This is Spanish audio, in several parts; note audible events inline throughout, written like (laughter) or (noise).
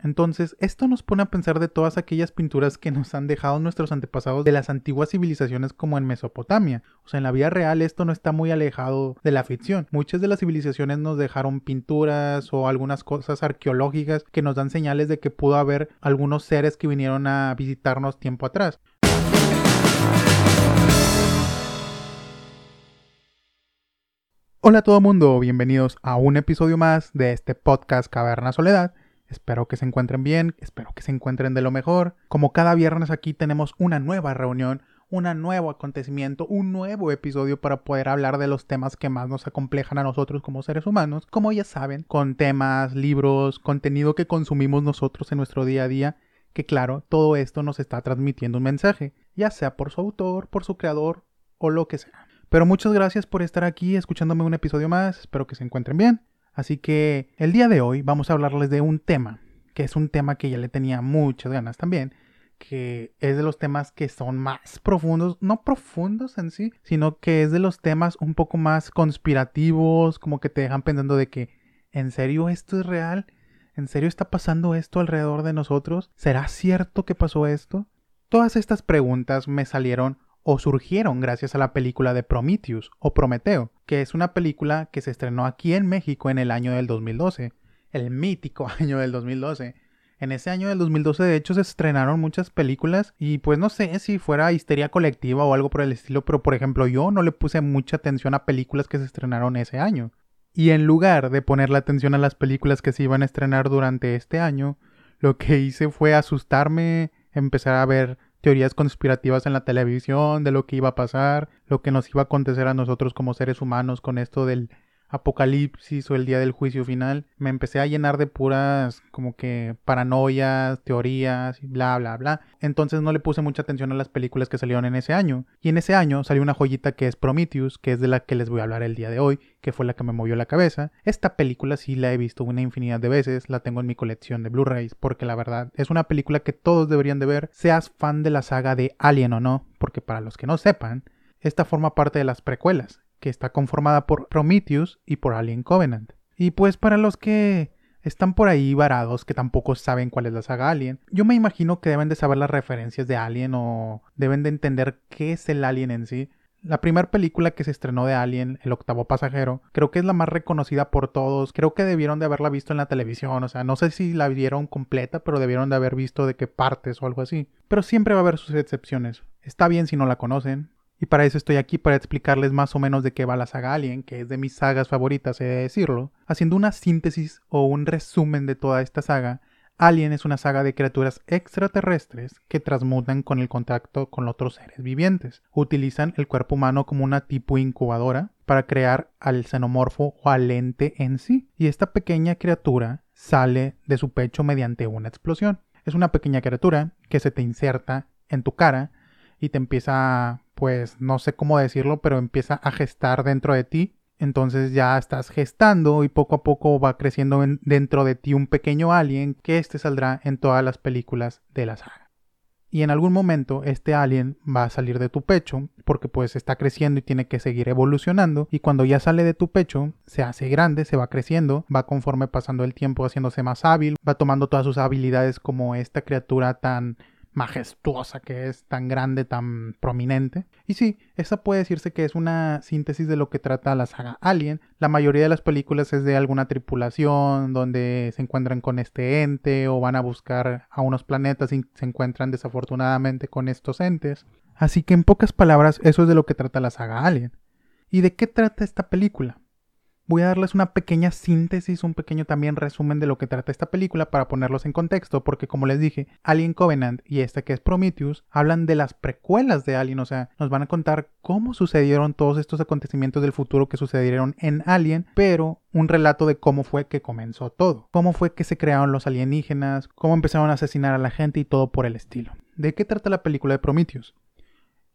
Entonces, esto nos pone a pensar de todas aquellas pinturas que nos han dejado nuestros antepasados de las antiguas civilizaciones como en Mesopotamia. O sea, en la vida real esto no está muy alejado de la ficción. Muchas de las civilizaciones nos dejaron pinturas o algunas cosas arqueológicas que nos dan señales de que pudo haber algunos seres que vinieron a visitarnos tiempo atrás. Hola a todo mundo, bienvenidos a un episodio más de este podcast Caverna Soledad. Espero que se encuentren bien, espero que se encuentren de lo mejor. Como cada viernes aquí tenemos una nueva reunión, un nuevo acontecimiento, un nuevo episodio para poder hablar de los temas que más nos acomplejan a nosotros como seres humanos, como ya saben, con temas, libros, contenido que consumimos nosotros en nuestro día a día, que claro, todo esto nos está transmitiendo un mensaje, ya sea por su autor, por su creador o lo que sea. Pero muchas gracias por estar aquí escuchándome un episodio más, espero que se encuentren bien. Así que el día de hoy vamos a hablarles de un tema, que es un tema que ya le tenía muchas ganas también, que es de los temas que son más profundos, no profundos en sí, sino que es de los temas un poco más conspirativos, como que te dejan pensando de que, ¿en serio esto es real? ¿En serio está pasando esto alrededor de nosotros? ¿Será cierto que pasó esto? Todas estas preguntas me salieron o surgieron gracias a la película de Prometheus o Prometeo, que es una película que se estrenó aquí en México en el año del 2012, el mítico (laughs) año del 2012. En ese año del 2012 de hecho se estrenaron muchas películas y pues no sé si fuera histeria colectiva o algo por el estilo, pero por ejemplo yo no le puse mucha atención a películas que se estrenaron ese año. Y en lugar de ponerle atención a las películas que se iban a estrenar durante este año, lo que hice fue asustarme, empezar a ver teorías conspirativas en la televisión de lo que iba a pasar, lo que nos iba a acontecer a nosotros como seres humanos con esto del apocalipsis o el día del juicio final, me empecé a llenar de puras como que paranoias, teorías bla bla bla. Entonces no le puse mucha atención a las películas que salieron en ese año. Y en ese año salió una joyita que es Prometheus, que es de la que les voy a hablar el día de hoy, que fue la que me movió la cabeza. Esta película sí la he visto una infinidad de veces, la tengo en mi colección de Blu-rays, porque la verdad es una película que todos deberían de ver, seas fan de la saga de Alien o no, porque para los que no sepan, esta forma parte de las precuelas que está conformada por Prometheus y por Alien Covenant. Y pues para los que están por ahí varados que tampoco saben cuál es la saga Alien, yo me imagino que deben de saber las referencias de Alien o deben de entender qué es el Alien en sí. La primera película que se estrenó de Alien, El octavo pasajero, creo que es la más reconocida por todos. Creo que debieron de haberla visto en la televisión, o sea, no sé si la vieron completa, pero debieron de haber visto de qué partes o algo así. Pero siempre va a haber sus excepciones. Está bien si no la conocen, y para eso estoy aquí para explicarles más o menos de qué va la saga Alien, que es de mis sagas favoritas, he de decirlo. Haciendo una síntesis o un resumen de toda esta saga, Alien es una saga de criaturas extraterrestres que transmutan con el contacto con otros seres vivientes. Utilizan el cuerpo humano como una tipo incubadora para crear al xenomorfo o al ente en sí. Y esta pequeña criatura sale de su pecho mediante una explosión. Es una pequeña criatura que se te inserta en tu cara y te empieza, pues no sé cómo decirlo, pero empieza a gestar dentro de ti. Entonces ya estás gestando y poco a poco va creciendo dentro de ti un pequeño alien que este saldrá en todas las películas de la saga. Y en algún momento este alien va a salir de tu pecho porque pues está creciendo y tiene que seguir evolucionando y cuando ya sale de tu pecho se hace grande, se va creciendo, va conforme pasando el tiempo haciéndose más hábil, va tomando todas sus habilidades como esta criatura tan majestuosa que es, tan grande, tan prominente. Y sí, esa puede decirse que es una síntesis de lo que trata la saga Alien. La mayoría de las películas es de alguna tripulación donde se encuentran con este ente o van a buscar a unos planetas y se encuentran desafortunadamente con estos entes. Así que en pocas palabras, eso es de lo que trata la saga Alien. ¿Y de qué trata esta película? Voy a darles una pequeña síntesis, un pequeño también resumen de lo que trata esta película para ponerlos en contexto, porque como les dije, Alien Covenant y esta que es Prometheus hablan de las precuelas de Alien, o sea, nos van a contar cómo sucedieron todos estos acontecimientos del futuro que sucedieron en Alien, pero un relato de cómo fue que comenzó todo, cómo fue que se crearon los alienígenas, cómo empezaron a asesinar a la gente y todo por el estilo. ¿De qué trata la película de Prometheus?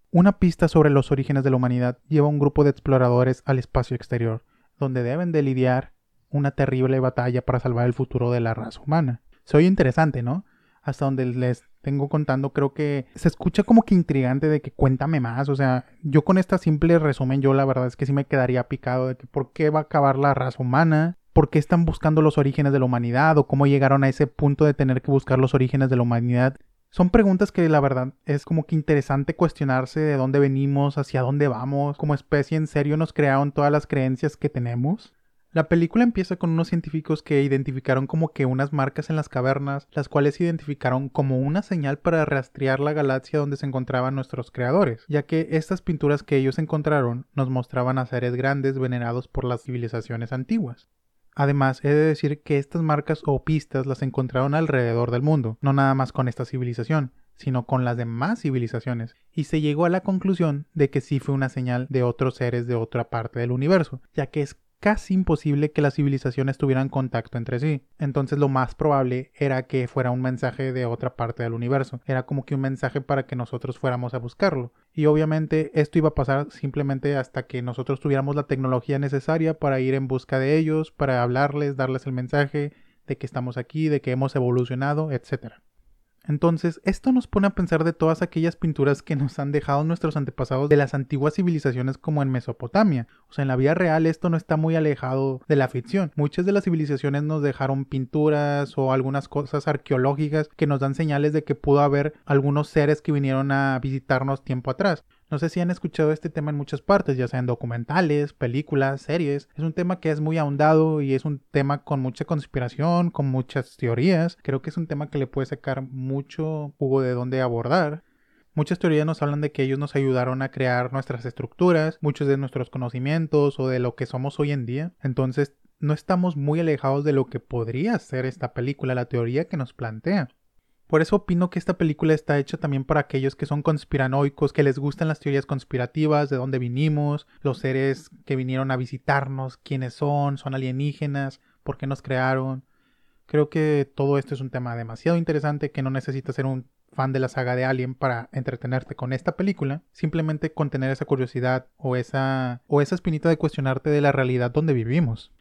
Una pista sobre los orígenes de la humanidad lleva a un grupo de exploradores al espacio exterior donde deben de lidiar una terrible batalla para salvar el futuro de la raza humana. Soy interesante, ¿no? Hasta donde les tengo contando, creo que se escucha como que intrigante de que cuéntame más. O sea, yo con esta simple resumen, yo la verdad es que sí me quedaría picado de que por qué va a acabar la raza humana, por qué están buscando los orígenes de la humanidad o cómo llegaron a ese punto de tener que buscar los orígenes de la humanidad. Son preguntas que la verdad es como que interesante cuestionarse de dónde venimos, hacia dónde vamos, como especie en serio nos crearon todas las creencias que tenemos. La película empieza con unos científicos que identificaron como que unas marcas en las cavernas, las cuales identificaron como una señal para rastrear la galaxia donde se encontraban nuestros creadores, ya que estas pinturas que ellos encontraron nos mostraban a seres grandes venerados por las civilizaciones antiguas. Además, he de decir que estas marcas o pistas las encontraron alrededor del mundo, no nada más con esta civilización, sino con las demás civilizaciones, y se llegó a la conclusión de que sí fue una señal de otros seres de otra parte del universo, ya que es casi imposible que las civilizaciones tuvieran contacto entre sí. Entonces lo más probable era que fuera un mensaje de otra parte del universo. Era como que un mensaje para que nosotros fuéramos a buscarlo. Y obviamente esto iba a pasar simplemente hasta que nosotros tuviéramos la tecnología necesaria para ir en busca de ellos, para hablarles, darles el mensaje de que estamos aquí, de que hemos evolucionado, etc. Entonces, esto nos pone a pensar de todas aquellas pinturas que nos han dejado nuestros antepasados de las antiguas civilizaciones como en Mesopotamia. O sea, en la vida real esto no está muy alejado de la ficción. Muchas de las civilizaciones nos dejaron pinturas o algunas cosas arqueológicas que nos dan señales de que pudo haber algunos seres que vinieron a visitarnos tiempo atrás. No sé si han escuchado este tema en muchas partes, ya sean documentales, películas, series. Es un tema que es muy ahondado y es un tema con mucha conspiración, con muchas teorías. Creo que es un tema que le puede sacar mucho jugo de dónde abordar. Muchas teorías nos hablan de que ellos nos ayudaron a crear nuestras estructuras, muchos de nuestros conocimientos o de lo que somos hoy en día. Entonces, no estamos muy alejados de lo que podría ser esta película, la teoría que nos plantea. Por eso opino que esta película está hecha también para aquellos que son conspiranoicos, que les gustan las teorías conspirativas, de dónde vinimos, los seres que vinieron a visitarnos, quiénes son, son alienígenas, por qué nos crearon. Creo que todo esto es un tema demasiado interesante que no necesitas ser un fan de la saga de Alien para entretenerte con esta película, simplemente con tener esa curiosidad o esa o esa espinita de cuestionarte de la realidad donde vivimos.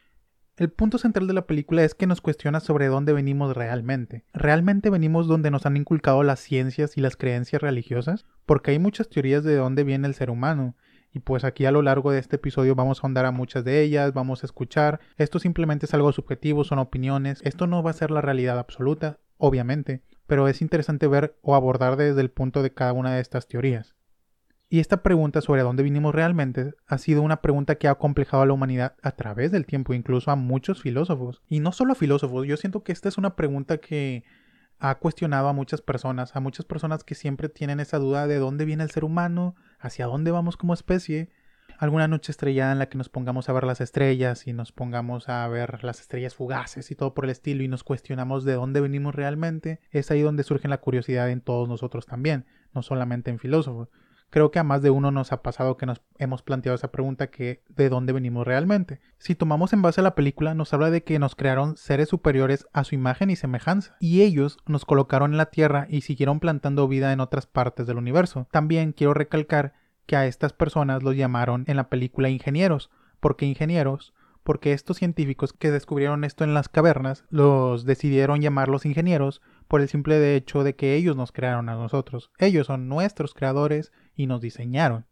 El punto central de la película es que nos cuestiona sobre dónde venimos realmente. ¿Realmente venimos donde nos han inculcado las ciencias y las creencias religiosas? Porque hay muchas teorías de dónde viene el ser humano. Y pues aquí a lo largo de este episodio vamos a ahondar a muchas de ellas, vamos a escuchar. Esto simplemente es algo subjetivo, son opiniones. Esto no va a ser la realidad absoluta, obviamente, pero es interesante ver o abordar desde el punto de cada una de estas teorías. Y esta pregunta sobre dónde vinimos realmente ha sido una pregunta que ha complejado a la humanidad a través del tiempo, incluso a muchos filósofos. Y no solo filósofos, yo siento que esta es una pregunta que ha cuestionado a muchas personas, a muchas personas que siempre tienen esa duda de dónde viene el ser humano, hacia dónde vamos como especie. Alguna noche estrellada en la que nos pongamos a ver las estrellas y nos pongamos a ver las estrellas fugaces y todo por el estilo y nos cuestionamos de dónde venimos realmente, es ahí donde surge la curiosidad en todos nosotros también, no solamente en filósofos. Creo que a más de uno nos ha pasado que nos hemos planteado esa pregunta que ¿de dónde venimos realmente? Si tomamos en base a la película, nos habla de que nos crearon seres superiores a su imagen y semejanza, y ellos nos colocaron en la Tierra y siguieron plantando vida en otras partes del universo. También quiero recalcar que a estas personas los llamaron en la película ingenieros. ¿Por qué ingenieros? Porque estos científicos que descubrieron esto en las cavernas los decidieron llamarlos ingenieros por el simple hecho de que ellos nos crearon a nosotros. Ellos son nuestros creadores y nos diseñaron.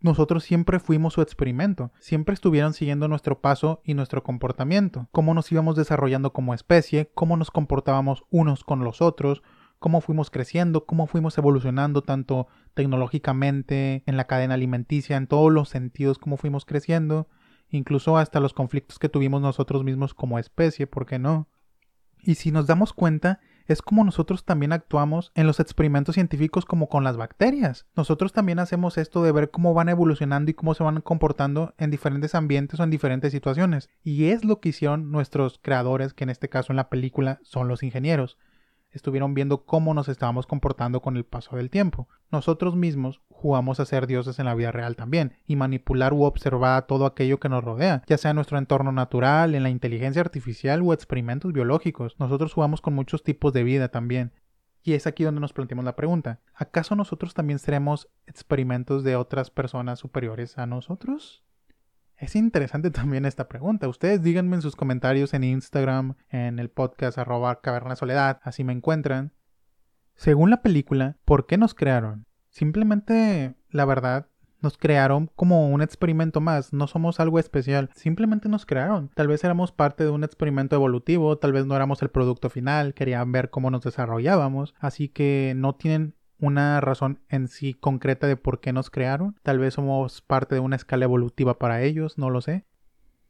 Nosotros siempre fuimos su experimento, siempre estuvieron siguiendo nuestro paso y nuestro comportamiento, cómo nos íbamos desarrollando como especie, cómo nos comportábamos unos con los otros, cómo fuimos creciendo, cómo fuimos evolucionando tanto tecnológicamente, en la cadena alimenticia, en todos los sentidos, cómo fuimos creciendo, incluso hasta los conflictos que tuvimos nosotros mismos como especie, ¿por qué no? Y si nos damos cuenta, es como nosotros también actuamos en los experimentos científicos como con las bacterias. Nosotros también hacemos esto de ver cómo van evolucionando y cómo se van comportando en diferentes ambientes o en diferentes situaciones. Y es lo que hicieron nuestros creadores, que en este caso en la película son los ingenieros estuvieron viendo cómo nos estábamos comportando con el paso del tiempo. Nosotros mismos jugamos a ser dioses en la vida real también y manipular u observar todo aquello que nos rodea, ya sea en nuestro entorno natural, en la inteligencia artificial o experimentos biológicos. Nosotros jugamos con muchos tipos de vida también. Y es aquí donde nos planteamos la pregunta, ¿acaso nosotros también seremos experimentos de otras personas superiores a nosotros? Es interesante (laughs) también esta pregunta. Ustedes díganme en sus comentarios en Instagram, en el podcast arroba caverna soledad, así me encuentran. Según la película, ¿por qué nos crearon? Simplemente, la verdad, Nos crearon como un experimento más, no somos algo especial, simplemente nos crearon. Tal vez éramos parte de un experimento evolutivo, tal vez no éramos el producto final, querían ver cómo nos desarrollábamos, así que no tienen una razón en sí concreta de por qué nos crearon. Tal vez somos parte de una escala evolutiva para ellos, no lo sé.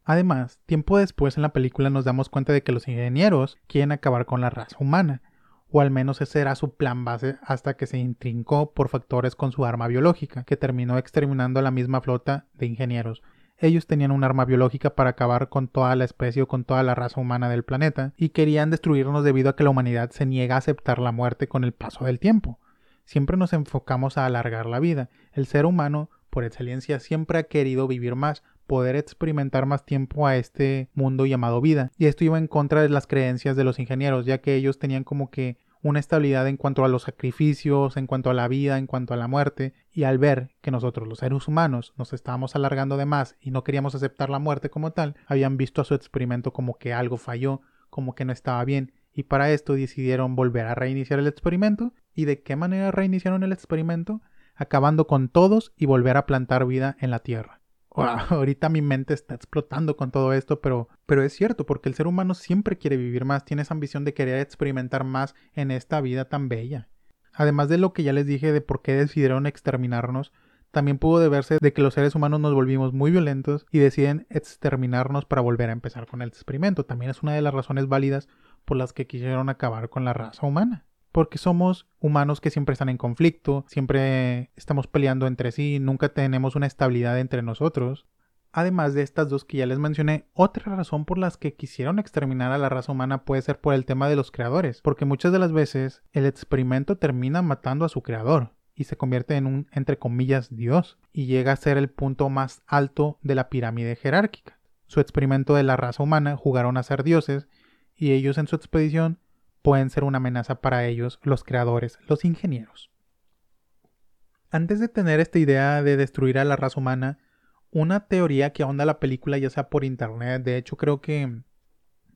Además, tiempo después en la película nos damos cuenta de que los ingenieros quieren acabar con la raza humana, o al menos ese era su plan base hasta que se intrincó por factores con su arma biológica, que terminó exterminando a la misma flota de ingenieros. Ellos tenían un arma biológica para acabar con toda la especie o con toda la raza humana del planeta, y querían destruirnos debido a que la humanidad se niega a aceptar la muerte con el paso del tiempo. Siempre nos enfocamos a alargar la vida. El ser humano, por excelencia, siempre ha querido vivir más, poder experimentar más tiempo a este mundo llamado vida. Y esto iba en contra de las creencias de los ingenieros, ya que ellos tenían como que una estabilidad en cuanto a los sacrificios, en cuanto a la vida, en cuanto a la muerte, y al ver que nosotros los seres humanos nos estábamos alargando de más y no queríamos aceptar la muerte como tal, habían visto a su experimento como que algo falló, como que no estaba bien, y para esto decidieron volver a reiniciar el experimento. ¿Y de qué manera reiniciaron el experimento? Acabando con todos y volver a plantar vida en la Tierra. (laughs) ahorita mi mente está explotando con todo esto, pero, pero es cierto, porque el ser humano siempre quiere vivir más, tiene esa ambición de querer experimentar más en esta vida tan bella. Además de lo que ya les dije de por qué decidieron exterminarnos, también pudo deberse de que los seres humanos nos volvimos muy violentos y deciden exterminarnos para volver a empezar con el experimento. También es una de las razones válidas por las que quisieron acabar con la raza humana. Porque somos humanos que siempre están en conflicto, siempre estamos peleando entre sí, nunca tenemos una estabilidad entre nosotros. Además de estas dos que ya les mencioné, otra razón por las que quisieron exterminar a la raza humana puede ser por el tema de los creadores, porque muchas de las veces el experimento termina matando a su creador y se convierte en un, entre comillas, dios, y llega a ser el punto más alto de la pirámide jerárquica. Su experimento de la raza humana jugaron a ser dioses y ellos en su expedición pueden ser una amenaza para ellos, los creadores, los ingenieros. Antes de tener esta idea de destruir a la raza humana, una teoría que ahonda la película ya sea por internet, de hecho creo que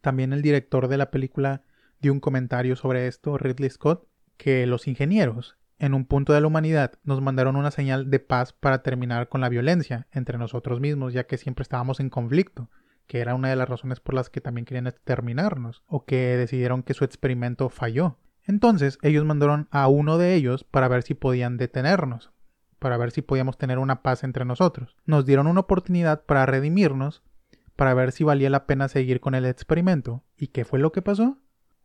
también el director de la película dio un comentario sobre esto, Ridley Scott, que los ingenieros en un punto de la humanidad nos mandaron una señal de paz para terminar con la violencia entre nosotros mismos, ya que siempre estábamos en conflicto que era una de las razones por las que también querían exterminarnos, o que decidieron que su experimento falló. Entonces ellos mandaron a uno de ellos para ver si podían detenernos, para ver si podíamos tener una paz entre nosotros. Nos dieron una oportunidad para redimirnos, para ver si valía la pena seguir con el experimento. ¿Y qué fue lo que pasó?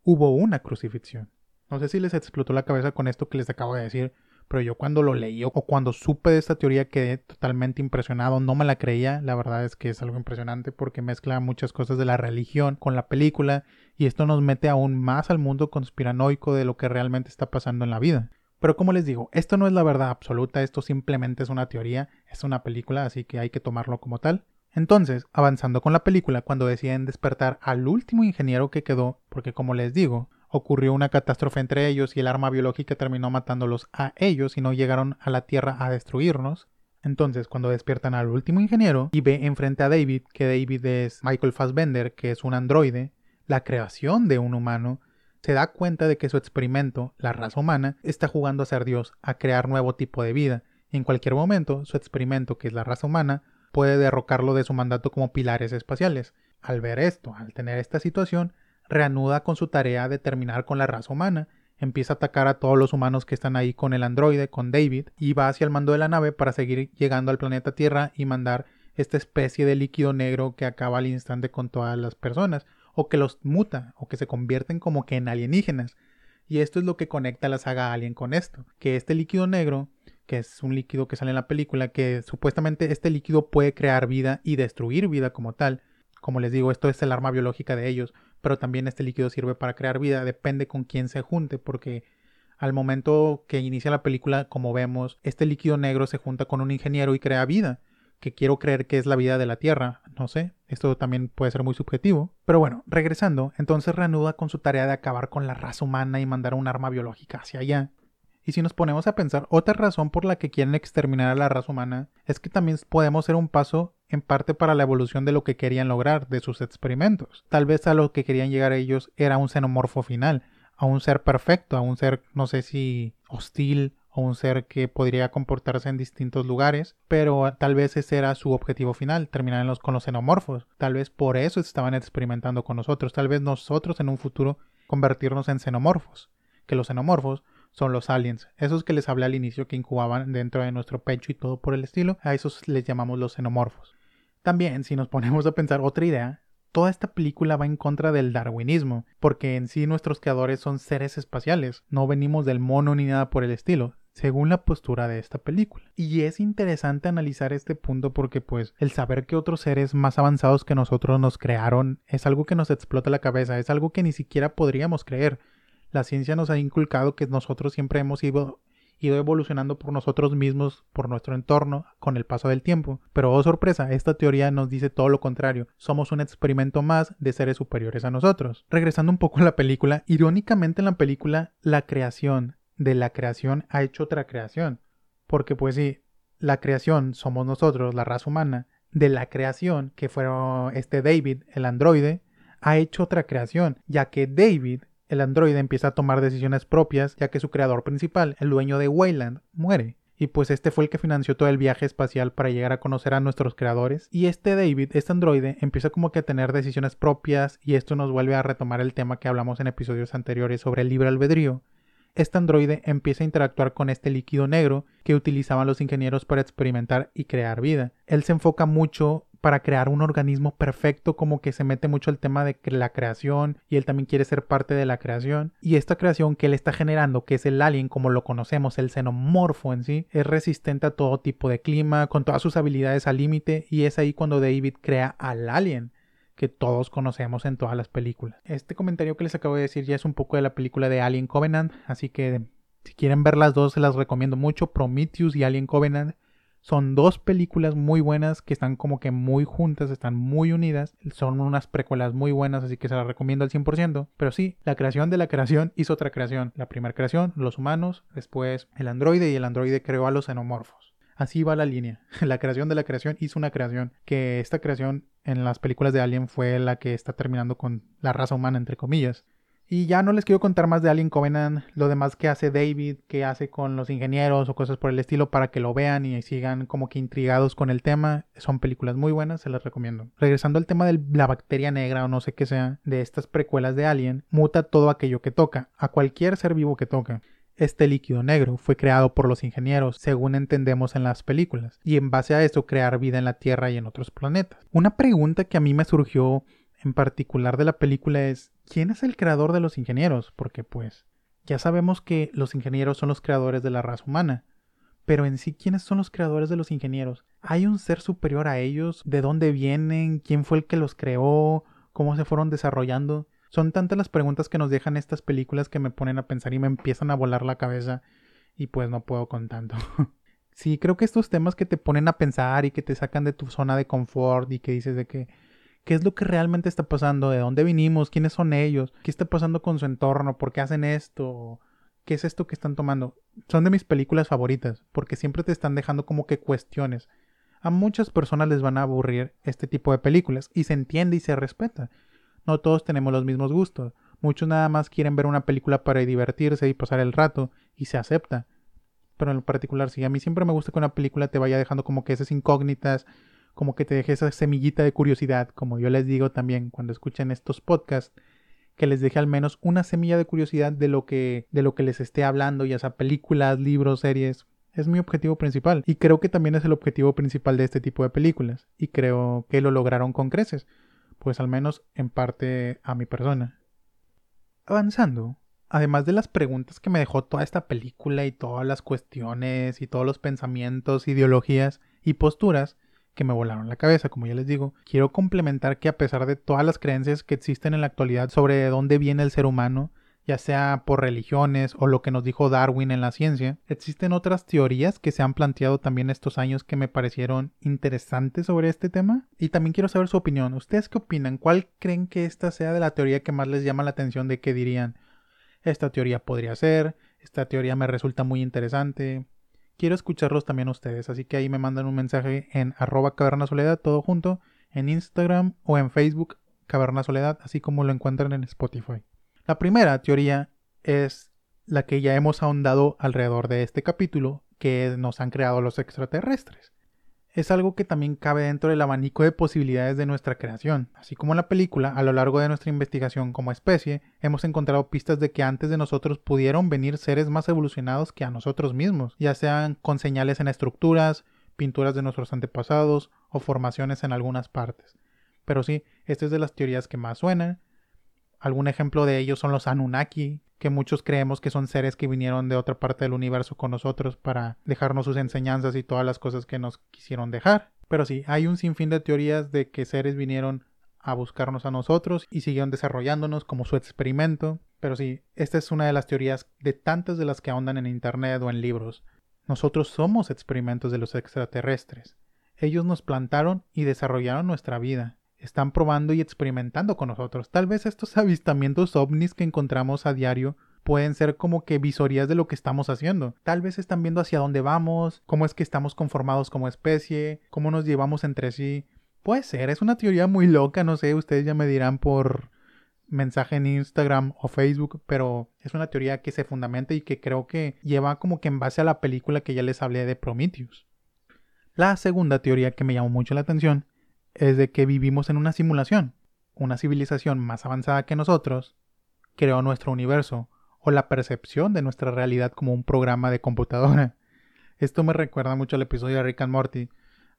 Hubo una crucifixión. No sé si les explotó la cabeza con esto que les acabo de decir, pero yo cuando lo leí o cuando supe de esta teoría quedé totalmente impresionado, no me la creía, la verdad es que es algo impresionante porque mezcla muchas cosas de la religión con la película y esto nos mete aún más al mundo conspiranoico de lo que realmente está pasando en la vida. Pero como les digo, esto no es la verdad absoluta, esto simplemente es una teoría, es una película, así que hay que tomarlo como tal. Entonces, avanzando con la película, cuando deciden despertar al último ingeniero que quedó, porque como les digo, ocurrió una catástrofe entre ellos y el arma biológica terminó matándolos a ellos y no llegaron a la Tierra a destruirnos. Entonces, cuando despiertan al último ingeniero y ve enfrente a David, que David es Michael Fassbender, que es un androide, la creación de un humano, se da cuenta de que su experimento, la raza humana, está jugando a ser Dios, a crear nuevo tipo de vida. Y en cualquier momento, su experimento, que es la raza humana, puede derrocarlo de su mandato como pilares espaciales. Al ver esto, al tener esta situación, reanuda con su tarea de terminar con la raza humana, empieza a atacar a todos los humanos que están ahí con el androide, con David, y va hacia el mando de la nave para seguir llegando al planeta Tierra y mandar esta especie de líquido negro que acaba al instante con todas las personas, o que los muta, o que se convierten como que en alienígenas. Y esto es lo que conecta la saga Alien con esto, que este líquido negro, que es un líquido que sale en la película, que supuestamente este líquido puede crear vida y destruir vida como tal. Como les digo, esto es el arma biológica de ellos, pero también este líquido sirve para crear vida, depende con quién se junte, porque al momento que inicia la película, como vemos, este líquido negro se junta con un ingeniero y crea vida, que quiero creer que es la vida de la Tierra, no sé, esto también puede ser muy subjetivo. Pero bueno, regresando, entonces reanuda con su tarea de acabar con la raza humana y mandar un arma biológica hacia allá. Y si nos ponemos a pensar, otra razón por la que quieren exterminar a la raza humana es que también podemos ser un paso en parte para la evolución de lo que querían lograr de sus experimentos. Tal vez a lo que querían llegar ellos era un xenomorfo final, a un ser perfecto, a un ser, no sé si hostil o un ser que podría comportarse en distintos lugares, pero tal vez ese era su objetivo final, terminar con los xenomorfos. Tal vez por eso estaban experimentando con nosotros, tal vez nosotros en un futuro convertirnos en xenomorfos, que los xenomorfos son los aliens, esos que les hablé al inicio que incubaban dentro de nuestro pecho y todo por el estilo, a esos les llamamos los xenomorfos. También, si nos ponemos a pensar otra idea, toda esta película va en contra del darwinismo, porque en sí nuestros creadores son seres espaciales, no venimos del mono ni nada por el estilo, según la postura de esta película. Y es interesante analizar este punto porque pues el saber que otros seres más avanzados que nosotros nos crearon es algo que nos explota la cabeza, es algo que ni siquiera podríamos creer. La ciencia nos ha inculcado que nosotros siempre hemos ido evolucionando por nosotros mismos, por nuestro entorno, con el paso del tiempo. Pero, oh sorpresa, esta teoría nos dice todo lo contrario. Somos un experimento más de seres superiores a nosotros. Regresando un poco a la película, irónicamente en la película, la creación de la creación ha hecho otra creación. Porque pues sí, la creación somos nosotros, la raza humana, de la creación, que fue este David, el androide, ha hecho otra creación, ya que David el androide empieza a tomar decisiones propias ya que su creador principal, el dueño de Wayland, muere. Y pues este fue el que financió todo el viaje espacial para llegar a conocer a nuestros creadores. Y este David, este androide, empieza como que a tener decisiones propias y esto nos vuelve a retomar el tema que hablamos en episodios anteriores sobre el libre albedrío. Este androide empieza a interactuar con este líquido negro que utilizaban los ingenieros para experimentar y crear vida. Él se enfoca mucho para crear un organismo perfecto, como que se mete mucho el tema de la creación y él también quiere ser parte de la creación. Y esta creación que él está generando, que es el alien como lo conocemos, el xenomorfo en sí, es resistente a todo tipo de clima, con todas sus habilidades al límite y es ahí cuando David crea al alien que todos conocemos en todas las películas. Este comentario que les acabo de decir ya es un poco de la película de Alien Covenant, así que si quieren ver las dos se las recomiendo mucho, Prometheus y Alien Covenant. Son dos películas muy buenas que están como que muy juntas, están muy unidas. Son unas precuelas muy buenas, así que se las recomiendo al 100%. Pero sí, la creación de la creación hizo otra creación. La primera creación, los humanos, después el androide y el androide creó a los xenomorfos. Así va la línea. (laughs) La creación de la creación hizo una creación. Que esta creación en las películas de Alien fue la que está terminando con la raza humana, entre comillas. Y ya no les quiero contar más de Alien Covenant, lo demás que hace David, que hace con los ingenieros o cosas por el estilo para que lo vean y sigan como que intrigados con el tema. Son películas muy buenas, se las recomiendo. Regresando al tema de la bacteria negra o no sé qué sea, de estas precuelas de Alien, muta todo aquello que toca, a cualquier ser vivo que toca. Este líquido negro fue creado por los ingenieros, según entendemos en las películas, y en base a eso crear vida en la Tierra y en otros planetas. Una pregunta que a mí me surgió en particular de la película es ¿quién es el creador de los ingenieros? Porque pues ya sabemos que los ingenieros son los creadores de la raza humana. Pero en sí, ¿quiénes son los creadores de los ingenieros? ¿Hay un ser superior a ellos? ¿De dónde vienen? ¿Quién fue el que los creó? ¿Cómo se fueron desarrollando? Son tantas las preguntas que nos dejan estas películas que me ponen a pensar y me empiezan a volar la cabeza y pues no puedo con tanto. (laughs) sí, creo que estos temas que te ponen a pensar y que te sacan de tu zona de confort y que dices de que qué es lo que realmente está pasando, de dónde vinimos, quiénes son ellos, qué está pasando con su entorno, por qué hacen esto, qué es esto que están tomando. Son de mis películas favoritas, porque siempre te están dejando como que cuestiones. A muchas personas les van a aburrir este tipo de películas, y se entiende y se respeta. No todos tenemos los mismos gustos. Muchos nada más quieren ver una película para divertirse y pasar el rato, y se acepta. Pero en particular, sí, a mí siempre me gusta que una película te vaya dejando como que esas incógnitas, como que te deje esa semillita de curiosidad, como yo les digo también cuando escuchen estos podcasts, que les deje al menos una semilla de curiosidad de lo que, de lo que les esté hablando, ya sea películas, libros, series. Es mi objetivo principal y creo que también es el objetivo principal de este tipo de películas y creo que lo lograron con creces, pues al menos en parte a mi persona. Avanzando, además de las preguntas que me dejó toda esta película y todas las cuestiones y todos los pensamientos, ideologías y posturas, que me volaron la cabeza, como ya les digo. Quiero complementar que a pesar de todas las creencias que existen en la actualidad sobre de dónde viene el ser humano, ya sea por religiones o lo que nos dijo Darwin en la ciencia, existen otras teorías que se han planteado también estos años que me parecieron interesantes sobre este tema. Y también quiero saber su opinión. ¿Ustedes qué opinan? ¿Cuál creen que esta sea de la teoría que más les llama la atención de que dirían? Esta teoría podría ser, esta teoría me resulta muy interesante, quiero escucharlos también ustedes, así que ahí me mandan un mensaje en arroba caverna soledad, todo junto, en Instagram o en Facebook, caverna soledad, así como lo encuentran en Spotify. La primera teoría es la que ya hemos ahondado alrededor de este capítulo, que nos han creado los extraterrestres es algo que también cabe dentro del abanico de posibilidades de nuestra creación. Así como en la película, a lo largo de nuestra investigación como especie, hemos encontrado pistas de que antes de nosotros pudieron venir seres más evolucionados que a nosotros mismos, ya sean con señales en estructuras, pinturas de nuestros antepasados o formaciones en algunas partes. Pero sí, esta es de las teorías que más suenan. Algún ejemplo de ellos son los Anunnaki, que muchos creemos que son seres que vinieron de otra parte del universo con nosotros para dejarnos sus enseñanzas y todas las cosas que nos quisieron dejar. Pero sí, hay un sinfín de teorías de que seres vinieron a buscarnos a nosotros y siguieron desarrollándonos como su experimento. Pero sí, esta es una de las teorías de tantas de las que ahondan en internet o en libros. Nosotros somos experimentos de los extraterrestres. Ellos nos plantaron y desarrollaron nuestra vida están probando y experimentando con nosotros. Tal vez estos (laughs) avistamientos ovnis que encontramos a diario pueden ser como que visorías de lo que estamos haciendo. Tal vez están viendo hacia dónde vamos, cómo es que estamos conformados como especie, cómo nos llevamos entre sí. Puede ser, es una teoría muy loca, no sé, ustedes ya me dirán por mensaje en Instagram o Facebook, pero es una teoría que se fundamenta y que creo que lleva como que en base a la película que ya les hablé de Prometheus. La segunda teoría que me llamó mucho la atención es de que vivimos en una simulación. Una civilización más avanzada que nosotros creó nuestro universo o la percepción de nuestra realidad como un programa de computadora. (laughs) Esto me recuerda mucho al episodio de Rick and Morty,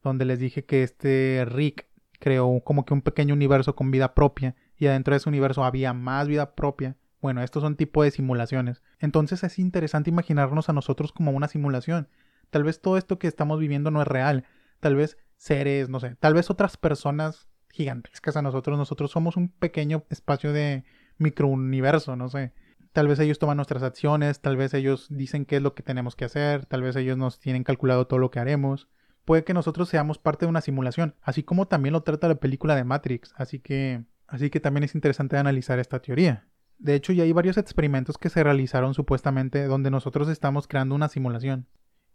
donde les dije que este Rick creó como que un pequeño universo con vida propia y adentro de ese universo había más vida propia. Bueno, estos son tipos de simulaciones. Entonces es interesante imaginarnos a nosotros como una simulación. Tal vez todo esto que estamos viviendo no es real. Tal vez seres, no sé, tal vez otras personas gigantescas a nosotros, nosotros somos un pequeño espacio de microuniverso, no sé. Tal vez ellos toman nuestras acciones, tal vez ellos dicen qué es lo que tenemos que hacer, tal vez ellos nos tienen calculado todo lo que haremos. Puede que nosotros seamos parte de una simulación, así como también lo trata la película de Matrix, así que así que también es interesante analizar esta teoría. De hecho, ya hay varios experimentos que se realizaron supuestamente donde nosotros estamos creando una simulación.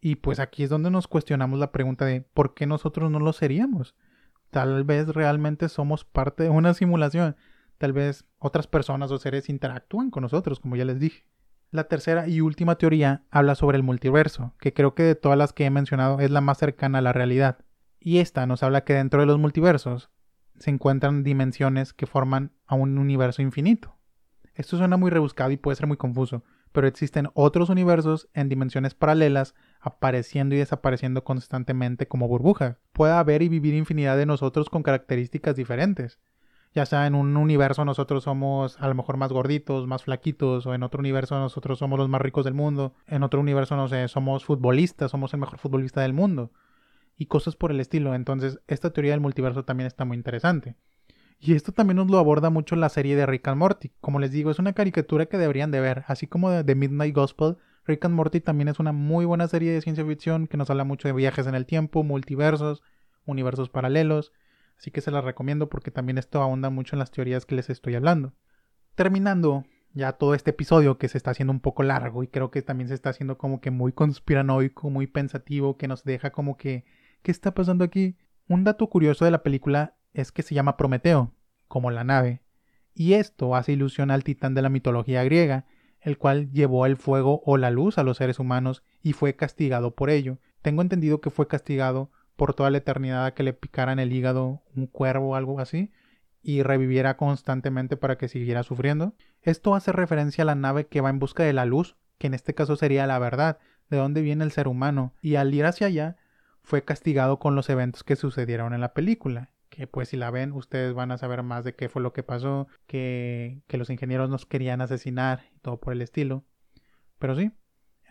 Y pues aquí es donde nos cuestionamos la pregunta de ¿por qué nosotros no lo seríamos? Tal vez realmente somos parte de una simulación. Tal vez otras personas o seres interactúan con nosotros, como ya les dije. La tercera y última teoría habla sobre el multiverso, que creo que de todas las que he mencionado es la más cercana a la realidad. Y esta nos habla que dentro de los multiversos se encuentran dimensiones que forman a un universo infinito. Esto suena muy rebuscado y puede ser muy confuso, pero existen otros universos en dimensiones paralelas apareciendo y desapareciendo constantemente como burbujas. Puede haber y vivir infinidad de nosotros con características diferentes. Ya sea en un universo nosotros somos a lo mejor más gorditos, más flaquitos, o en otro universo nosotros somos los más ricos del mundo, en otro universo no sé, somos futbolistas, somos el mejor futbolista del mundo, y cosas por el estilo. Entonces, esta teoría del multiverso también está muy interesante. Y esto también nos lo aborda mucho la serie de Rick and Morty. Como les digo, es una caricatura que deberían de ver, así como de Midnight Gospel. Rick and Morty también es una muy buena serie de ciencia ficción que nos habla mucho de viajes en el tiempo, multiversos, universos paralelos. Así que se las recomiendo porque también esto ahonda mucho en las teorías que les estoy hablando. Terminando ya todo este episodio que se está haciendo un poco largo y creo que también se está haciendo como que muy conspiranoico, muy pensativo, que nos deja como que ¿qué está pasando aquí? Un dato curioso de la película es que se llama Prometeo, como la nave, y esto hace ilusión al titán de la mitología griega, el cual llevó el fuego o la luz a los seres humanos y fue castigado por ello. Tengo entendido que fue castigado por toda la eternidad a que le picara en el hígado un cuervo o algo así y reviviera constantemente para que siguiera sufriendo. Esto hace referencia a la nave que va en busca de la luz, que en este caso sería la verdad, de dónde viene el ser humano, y al ir hacia allá fue castigado con los eventos que sucedieron en la película que pues si la ven ustedes van a saber más de qué fue lo que pasó, que, que los ingenieros nos querían asesinar y todo por el estilo. Pero sí,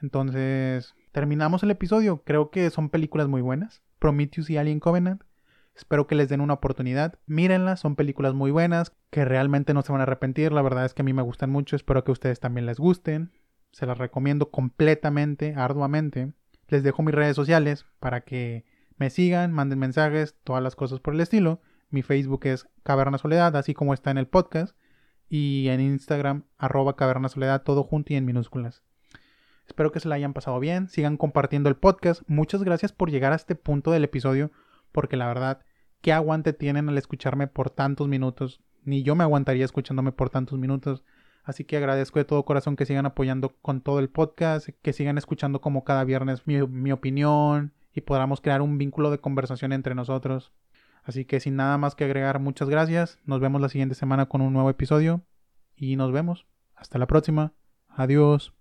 entonces terminamos el episodio, creo que son películas muy buenas, Prometheus y Alien Covenant. Espero que les den una oportunidad. Mírenlas, son películas muy buenas, que realmente no se van a arrepentir. La verdad es que a mí me gustan mucho, espero que ustedes también les gusten. Se las recomiendo completamente, arduamente. Les dejo mis redes sociales para que me sigan, manden mensajes, todas las cosas por el estilo. Mi Facebook es Caverna Soledad, así como está en el podcast. Y en Instagram, arroba Caverna Soledad, todo junto y en minúsculas. Espero que se la hayan pasado bien, sigan compartiendo el podcast. Muchas gracias por llegar a este punto del episodio, porque la verdad, qué aguante tienen al escucharme por tantos minutos. Ni yo me aguantaría escuchándome por tantos minutos. Así que agradezco de todo corazón que sigan apoyando con todo el podcast, que sigan escuchando como cada viernes mi, mi opinión y podamos crear un vínculo de conversación entre nosotros. Así que sin nada más que agregar, muchas gracias. Nos vemos la siguiente semana con un nuevo episodio y nos vemos. Hasta la próxima. Adiós.